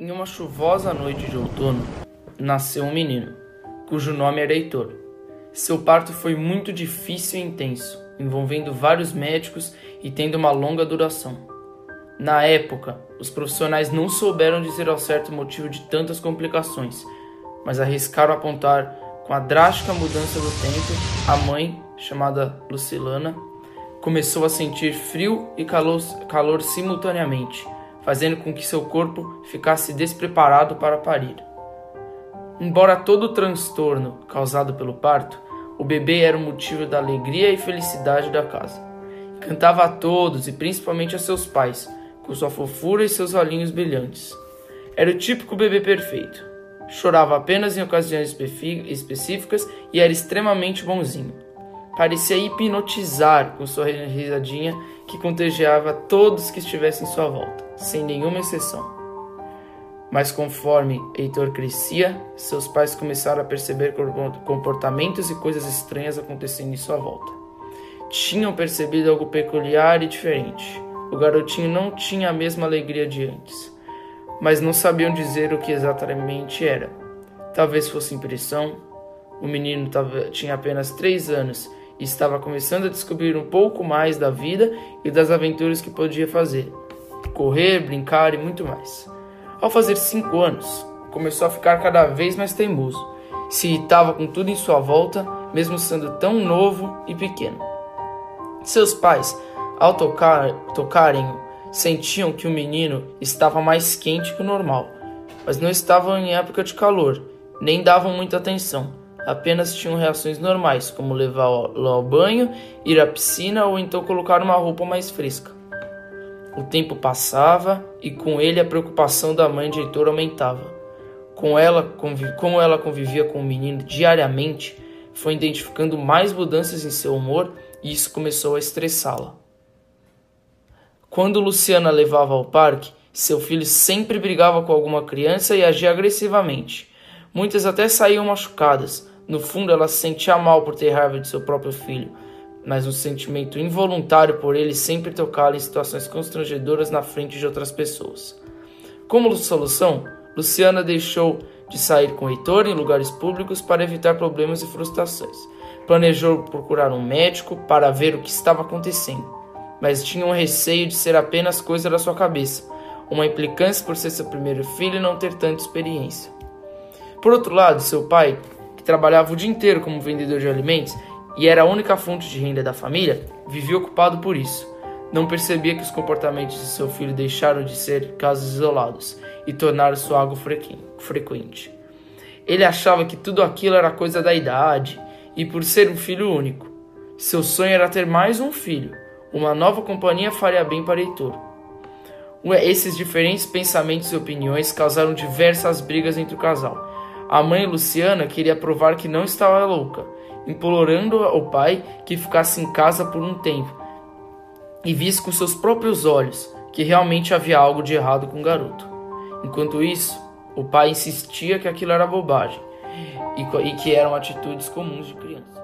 Em uma chuvosa noite de outono, nasceu um menino, cujo nome era Heitor. Seu parto foi muito difícil e intenso, envolvendo vários médicos e tendo uma longa duração. Na época, os profissionais não souberam dizer ao certo o motivo de tantas complicações, mas arriscaram apontar com a drástica mudança do tempo, a mãe, chamada Lucilana, começou a sentir frio e calor, calor simultaneamente fazendo com que seu corpo ficasse despreparado para parir. Embora todo o transtorno causado pelo parto, o bebê era o motivo da alegria e felicidade da casa. Cantava a todos e principalmente a seus pais, com sua fofura e seus olhinhos brilhantes. Era o típico bebê perfeito. Chorava apenas em ocasiões específicas e era extremamente bonzinho. Parecia hipnotizar com sua risadinha que contagiava todos que estivessem em sua volta sem nenhuma exceção. Mas conforme Heitor crescia, seus pais começaram a perceber comportamentos e coisas estranhas acontecendo em sua volta. Tinham percebido algo peculiar e diferente. O garotinho não tinha a mesma alegria de antes, mas não sabiam dizer o que exatamente era. Talvez fosse impressão. O menino tinha apenas três anos e estava começando a descobrir um pouco mais da vida e das aventuras que podia fazer correr, brincar e muito mais. Ao fazer cinco anos, começou a ficar cada vez mais teimoso. Se irritava com tudo em sua volta, mesmo sendo tão novo e pequeno. Seus pais, ao tocar, tocarem sentiam que o menino estava mais quente que o normal, mas não estavam em época de calor, nem davam muita atenção. Apenas tinham reações normais, como levá-lo ao banho, ir à piscina ou então colocar uma roupa mais fresca. O tempo passava e com ele a preocupação da mãe de Heitor aumentava. Com ela, como ela convivia com o menino diariamente, foi identificando mais mudanças em seu humor e isso começou a estressá-la. Quando Luciana levava ao parque, seu filho sempre brigava com alguma criança e agia agressivamente. Muitas até saíam machucadas. No fundo, ela se sentia mal por ter raiva de seu próprio filho mas um sentimento involuntário por ele sempre tocá-la em situações constrangedoras na frente de outras pessoas. Como solução, Luciana deixou de sair com Heitor em lugares públicos para evitar problemas e frustrações. Planejou procurar um médico para ver o que estava acontecendo, mas tinha um receio de ser apenas coisa da sua cabeça, uma implicância por ser seu primeiro filho e não ter tanta experiência. Por outro lado, seu pai, que trabalhava o dia inteiro como vendedor de alimentos, e era a única fonte de renda da família, vivia ocupado por isso. Não percebia que os comportamentos de seu filho deixaram de ser casos isolados e tornaram-se algo frequente. Ele achava que tudo aquilo era coisa da idade e por ser um filho único. Seu sonho era ter mais um filho. Uma nova companhia faria bem para Heitor. Esses diferentes pensamentos e opiniões causaram diversas brigas entre o casal. A mãe Luciana queria provar que não estava louca implorando ao pai que ficasse em casa por um tempo e visse com seus próprios olhos que realmente havia algo de errado com o garoto. Enquanto isso, o pai insistia que aquilo era bobagem e que eram atitudes comuns de criança.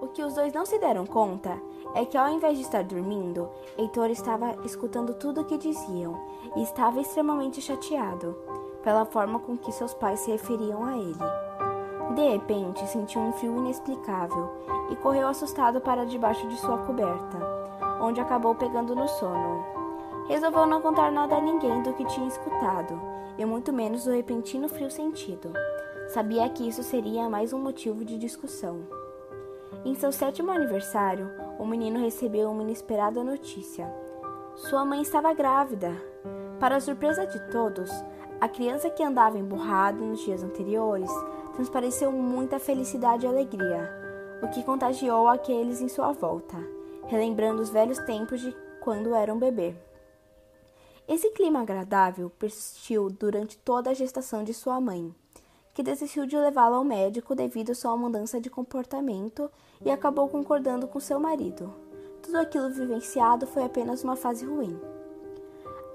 O que os dois não se deram conta é que ao invés de estar dormindo, Heitor estava escutando tudo o que diziam e estava extremamente chateado pela forma com que seus pais se referiam a ele. De repente, sentiu um frio inexplicável e correu assustado para debaixo de sua coberta, onde acabou pegando no sono. Resolveu não contar nada a ninguém do que tinha escutado, e muito menos do repentino frio sentido. Sabia que isso seria mais um motivo de discussão. Em seu sétimo aniversário, o menino recebeu uma inesperada notícia. Sua mãe estava grávida. Para surpresa de todos, a criança que andava emburrada nos dias anteriores transpareceu muita felicidade e alegria, o que contagiou aqueles em sua volta, relembrando os velhos tempos de quando era um bebê. Esse clima agradável persistiu durante toda a gestação de sua mãe, que desistiu de levá-la ao médico devido a sua mudança de comportamento e acabou concordando com seu marido. Tudo aquilo vivenciado foi apenas uma fase ruim.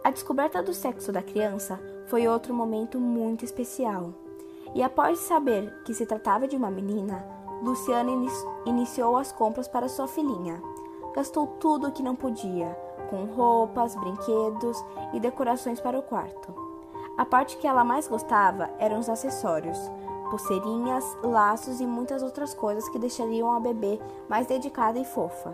A descoberta do sexo da criança foi outro momento muito especial e após saber que se tratava de uma menina, Luciana iniciou as compras para sua filhinha. Gastou tudo o que não podia, com roupas, brinquedos e decorações para o quarto. A parte que ela mais gostava eram os acessórios, pulseirinhas, laços e muitas outras coisas que deixariam a bebê mais dedicada e fofa.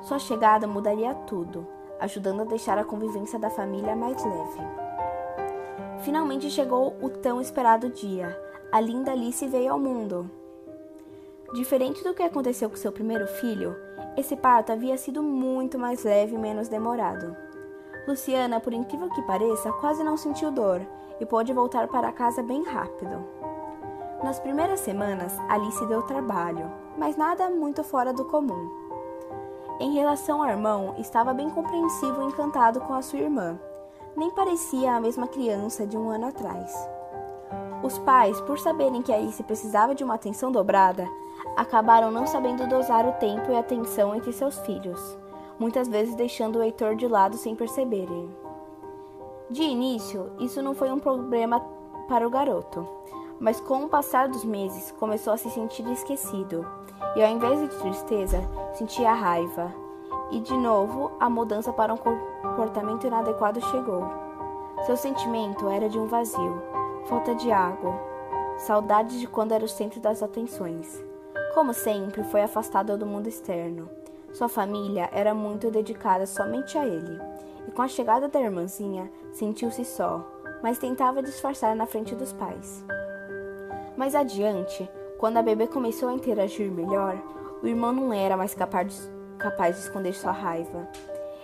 Sua chegada mudaria tudo, ajudando a deixar a convivência da família mais leve. Finalmente chegou o tão esperado dia. A linda Alice veio ao mundo. Diferente do que aconteceu com seu primeiro filho, esse parto havia sido muito mais leve e menos demorado. Luciana, por incrível que pareça, quase não sentiu dor e pôde voltar para casa bem rápido. Nas primeiras semanas, Alice deu trabalho, mas nada muito fora do comum. Em relação ao irmão, estava bem compreensivo e encantado com a sua irmã. Nem parecia a mesma criança de um ano atrás. Os pais, por saberem que Alice precisava de uma atenção dobrada, acabaram não sabendo dosar o tempo e a atenção entre seus filhos, muitas vezes deixando o Heitor de lado sem perceberem. De início, isso não foi um problema para o garoto, mas com o passar dos meses começou a se sentir esquecido, e ao invés de tristeza, sentia raiva. E de novo, a mudança para um comportamento inadequado chegou. Seu sentimento era de um vazio, falta de água, saudades de quando era o centro das atenções. Como sempre, foi afastado do mundo externo. Sua família era muito dedicada somente a ele, e com a chegada da irmãzinha, sentiu-se só, mas tentava disfarçar na frente dos pais. Mais adiante, quando a bebê começou a interagir melhor, o irmão não era mais capaz de, capaz de esconder sua raiva.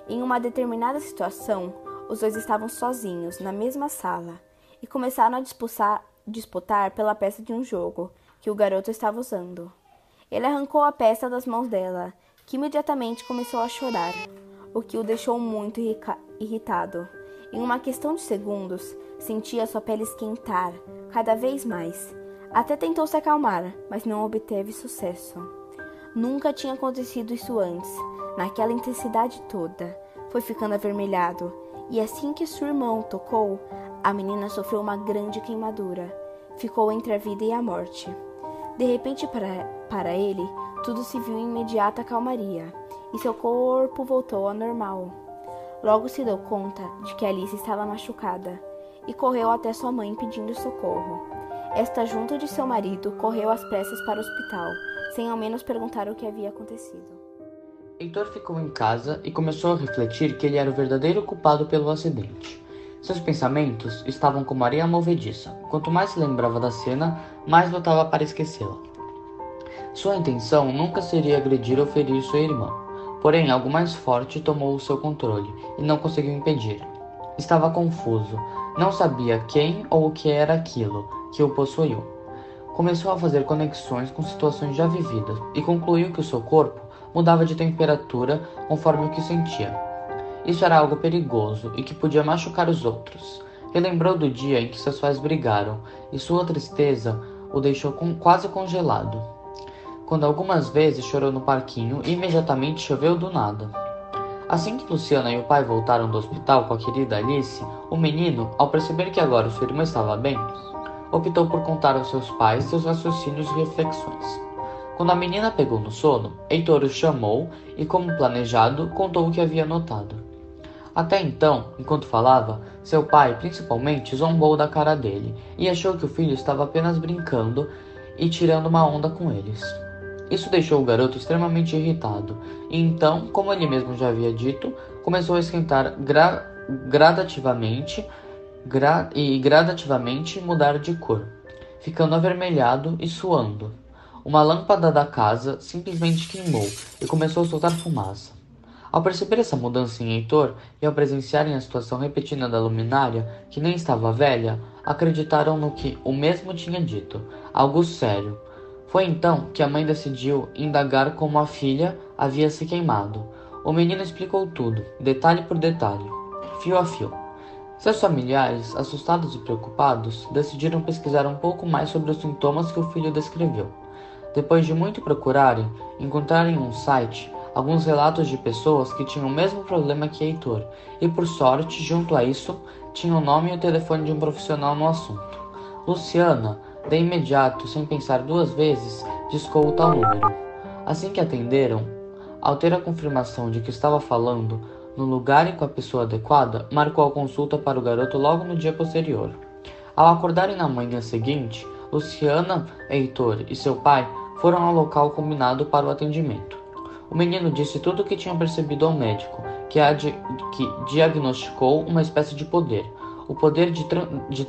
Em uma determinada situação, os dois estavam sozinhos, na mesma sala, e começaram a disputar, disputar pela peça de um jogo que o garoto estava usando. Ele arrancou a peça das mãos dela, que imediatamente começou a chorar, o que o deixou muito irritado. Em uma questão de segundos, sentia sua pele esquentar cada vez mais até tentou se acalmar, mas não obteve sucesso. Nunca tinha acontecido isso antes, naquela intensidade toda. Foi ficando avermelhado, e assim que seu irmão tocou, a menina sofreu uma grande queimadura. Ficou entre a vida e a morte. De repente, para, para ele, tudo se viu em imediata calmaria, e seu corpo voltou ao normal. Logo se deu conta de que Alice estava machucada e correu até sua mãe pedindo socorro. Esta, junto de seu marido, correu às pressas para o hospital, sem ao menos perguntar o que havia acontecido. Heitor ficou em casa e começou a refletir que ele era o verdadeiro culpado pelo acidente. Seus pensamentos estavam como areia movediça. Quanto mais se lembrava da cena, mais lutava para esquecê-la. Sua intenção nunca seria agredir ou ferir sua irmã. Porém, algo mais forte tomou o seu controle e não conseguiu impedir. Estava confuso, não sabia quem ou o que era aquilo, que o possuiu. Começou a fazer conexões com situações já vividas e concluiu que o seu corpo mudava de temperatura conforme o que sentia. Isso era algo perigoso e que podia machucar os outros. Relembrou do dia em que seus pais brigaram e sua tristeza o deixou com, quase congelado. Quando algumas vezes chorou no parquinho imediatamente choveu do nada. Assim que Luciana e o pai voltaram do hospital com a querida Alice, o menino, ao perceber que agora sua irmã estava bem, optou por contar aos seus pais seus raciocínios e reflexões. Quando a menina pegou no sono, Heitor o chamou e, como planejado, contou o que havia notado. Até então, enquanto falava, seu pai, principalmente, zombou da cara dele e achou que o filho estava apenas brincando e tirando uma onda com eles. Isso deixou o garoto extremamente irritado, e então, como ele mesmo já havia dito, começou a esquentar gra gradativamente gra e gradativamente mudar de cor, ficando avermelhado e suando. Uma lâmpada da casa simplesmente queimou e começou a soltar fumaça. Ao perceber essa mudança em Heitor e ao presenciarem a situação repetida da luminária, que nem estava velha, acreditaram no que o mesmo tinha dito, algo sério. Foi então que a mãe decidiu indagar como a filha havia se queimado. O menino explicou tudo, detalhe por detalhe, fio a fio. Seus familiares, assustados e preocupados, decidiram pesquisar um pouco mais sobre os sintomas que o filho descreveu. Depois de muito procurarem, encontraram em um site alguns relatos de pessoas que tinham o mesmo problema que Heitor, e por sorte, junto a isso, tinha o nome e o telefone de um profissional no assunto. Luciana, de imediato, sem pensar duas vezes, discou o tal número. Assim que atenderam, ao ter a confirmação de que estava falando no lugar e com a pessoa adequada, marcou a consulta para o garoto logo no dia posterior. Ao acordarem na manhã seguinte, Luciana, Heitor e seu pai foram ao local combinado para o atendimento. O menino disse tudo o que tinha percebido ao médico, que, que diagnosticou uma espécie de poder, o poder de, tra de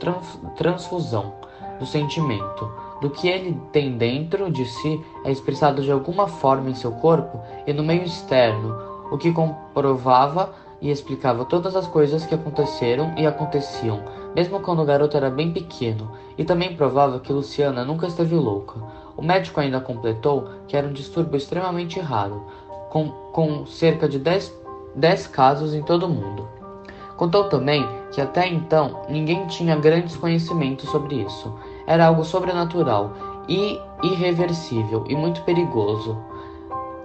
transfusão do sentimento, do que ele tem dentro de si é expressado de alguma forma em seu corpo e no meio externo, o que comprovava e explicava todas as coisas que aconteceram e aconteciam, mesmo quando o garoto era bem pequeno, e também provava que Luciana nunca esteve louca. O médico ainda completou que era um distúrbio extremamente raro, com, com cerca de 10, 10 casos em todo o mundo. Contou também que até então ninguém tinha grandes conhecimentos sobre isso. Era algo sobrenatural e irreversível e muito perigoso,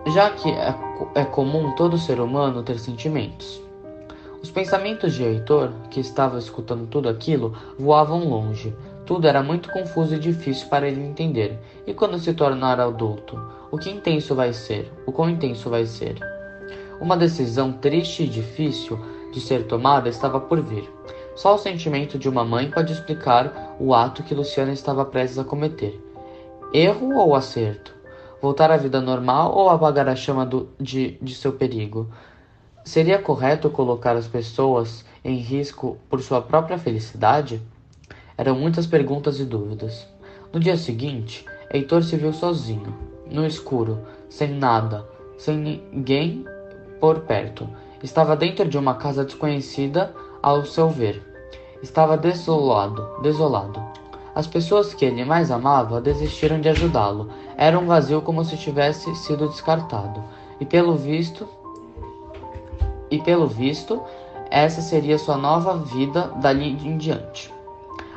já que é, é comum todo ser humano ter sentimentos. Os pensamentos de Heitor, que estava escutando tudo aquilo, voavam longe. Tudo era muito confuso e difícil para ele entender. E quando se tornar adulto, o que intenso vai ser? O quão intenso vai ser? Uma decisão triste e difícil de ser tomada estava por vir. Só o sentimento de uma mãe pode explicar o ato que Luciana estava prestes a cometer. Erro ou acerto? Voltar à vida normal ou apagar a chama do, de, de seu perigo? Seria correto colocar as pessoas em risco por sua própria felicidade? Eram muitas perguntas e dúvidas. No dia seguinte, Heitor se viu sozinho, no escuro, sem nada, sem ninguém por perto. Estava dentro de uma casa desconhecida ao seu ver. Estava desolado, desolado. As pessoas que ele mais amava desistiram de ajudá-lo. Era um vazio como se tivesse sido descartado. E pelo visto, e pelo visto, essa seria sua nova vida dali em diante.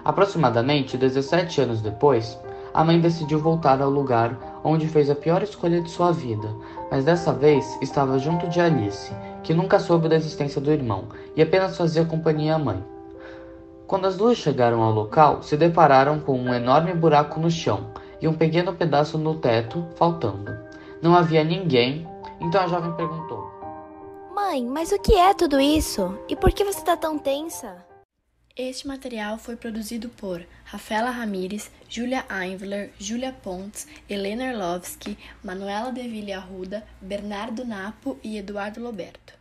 Aproximadamente 17 anos depois, a mãe decidiu voltar ao lugar onde fez a pior escolha de sua vida, mas dessa vez estava junto de Alice, que nunca soube da existência do irmão e apenas fazia companhia à mãe. Quando as duas chegaram ao local, se depararam com um enorme buraco no chão e um pequeno pedaço no teto faltando. Não havia ninguém, então a jovem perguntou: Mãe, mas o que é tudo isso? E por que você está tão tensa? Este material foi produzido por Rafaela Ramires, Julia Einvler, Julia Pontes, Helena Erlovski, Manuela Deville Arruda, Bernardo Napo e Eduardo Loberto.